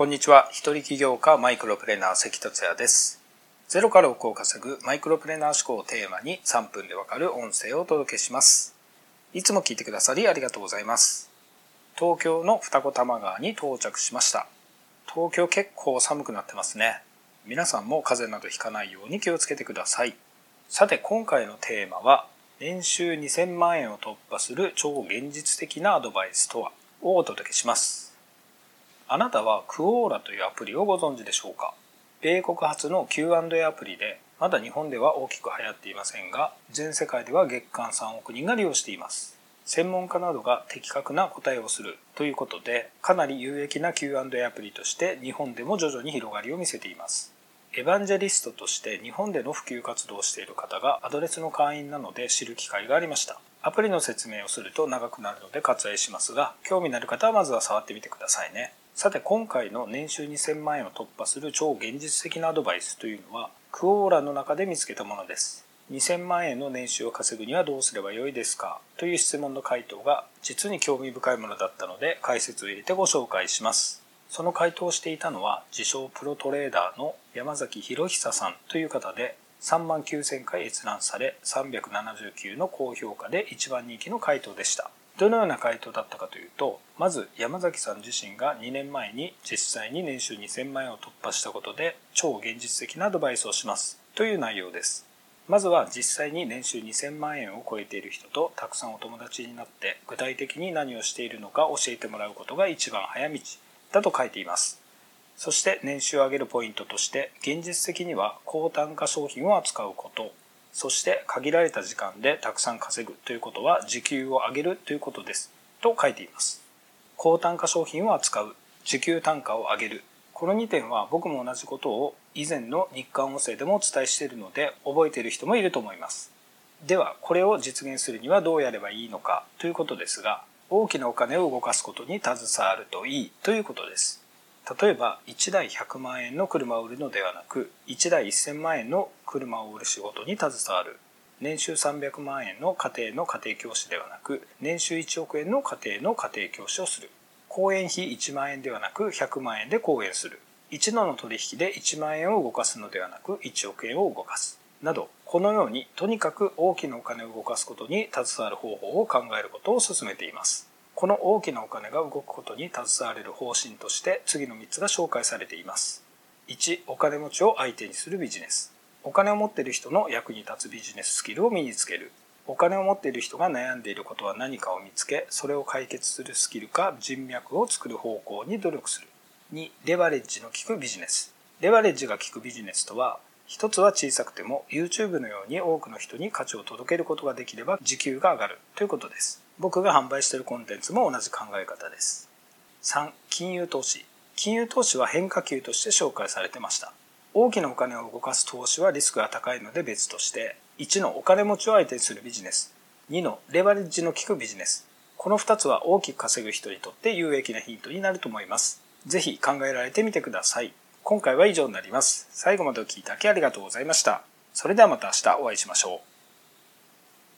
こんにちは。一人起業家マイクロプレーナー関達也です。ゼロから億を稼ぐマイクロプレーナー思考をテーマに3分でわかる音声をお届けします。いつも聞いてくださりありがとうございます。東京の二子玉川に到着しました。東京結構寒くなってますね。皆さんも風邪などひかないように気をつけてください。さて今回のテーマは年収2000万円を突破する超現実的なアドバイスとは？をお届けします。あなたはクオーラというアプリをご存知でしょうか？米国発の Q&A アプリでまだ日本では大きく流行っていませんが全世界では月間3億人が利用しています。専門家などが的確な答えをするということでかなり有益な Q&A アプリとして日本でも徐々に広がりを見せています。エヴァンジェリストとして日本での普及活動をしている方がアドレスの会員なので知る機会がありました。アプリの説明をすると長くなるので割愛しますが興味のある方はまずは触ってみてくださいね。さて今回の年収2000万円を突破する超現実的なアドバイスというのはクオーラの中で見つけたものです。2000万円の年収を稼ぐにはどうすればよいですかという質問の回答が実に興味深いものだったので解説を入れてご紹介します。その回答をしていたのは自称プロトレーダーの山崎博久さんという方で3万9000回閲覧され379の高評価で一番人気の回答でした。どのような回答だったかというとまず山崎さん自身が2年前に実際に年収2000万円を突破したことで超現実的なアドバイスをします。という内容です。まずは実際に年収2000万円を超えている人とたくさんお友達になって具体的に何をしているのか教えてもらうことが一番早道。だと書いています。そして年収を上げるポイントとして現実的には高単価商品を扱うこと。そして限られた時間でたくさん稼ぐということは時給を上げるということですと書いています。高単価商品を扱う時給単価を上げる。この2点は僕も同じことを以前の日刊音声でもお伝えしているので覚えている人もいると思います。ではこれを実現するにはどうやればいいのかということですが大きなお金を動かすことに携わるといいということです。例えば1台100万円の車を売るのではなく1台1000万円の車を売る仕事に携わる。年収300万円の家庭の家庭教師ではなく年収1億円の家庭の家庭教師をする。講演費1万円ではなく100万円で講演する。一度の取引で1万円を動かすのではなく1億円を動かす。などこのようにとにかく大きなお金を動かすことに携わる方法を考えることを進めています。この大きなお金が動くことに携われる方針として次の3つが紹介されています。1、お金持ちを相手にするビジネス。お金を持っている人の役に立つビジネススキルを身につける。お金を持っている人が悩んでいることは何かを見つけ、それを解決するスキルか人脈を作る方向に努力する。2、レバレッジの効くビジネス。レバレッジが効くビジネスとは、一つは小さくても YouTube のように多くの人に価値を届けることができれば時給が上がるということです。僕が販売しているコンテンツも同じ考え方です。3、金融投資。金融投資は変化球として紹介されてました。大きなお金を動かす投資はリスクが高いので別として、1のお金持ちを相手にするビジネス、2のレバレッジの効くビジネス。この2つは大きく稼ぐ人にとって有益なヒントになると思います。ぜひ考えられてみてください。今回は以上になります。最後までお聴きいただきありがとうございました。それではまた明日お会いしましょう。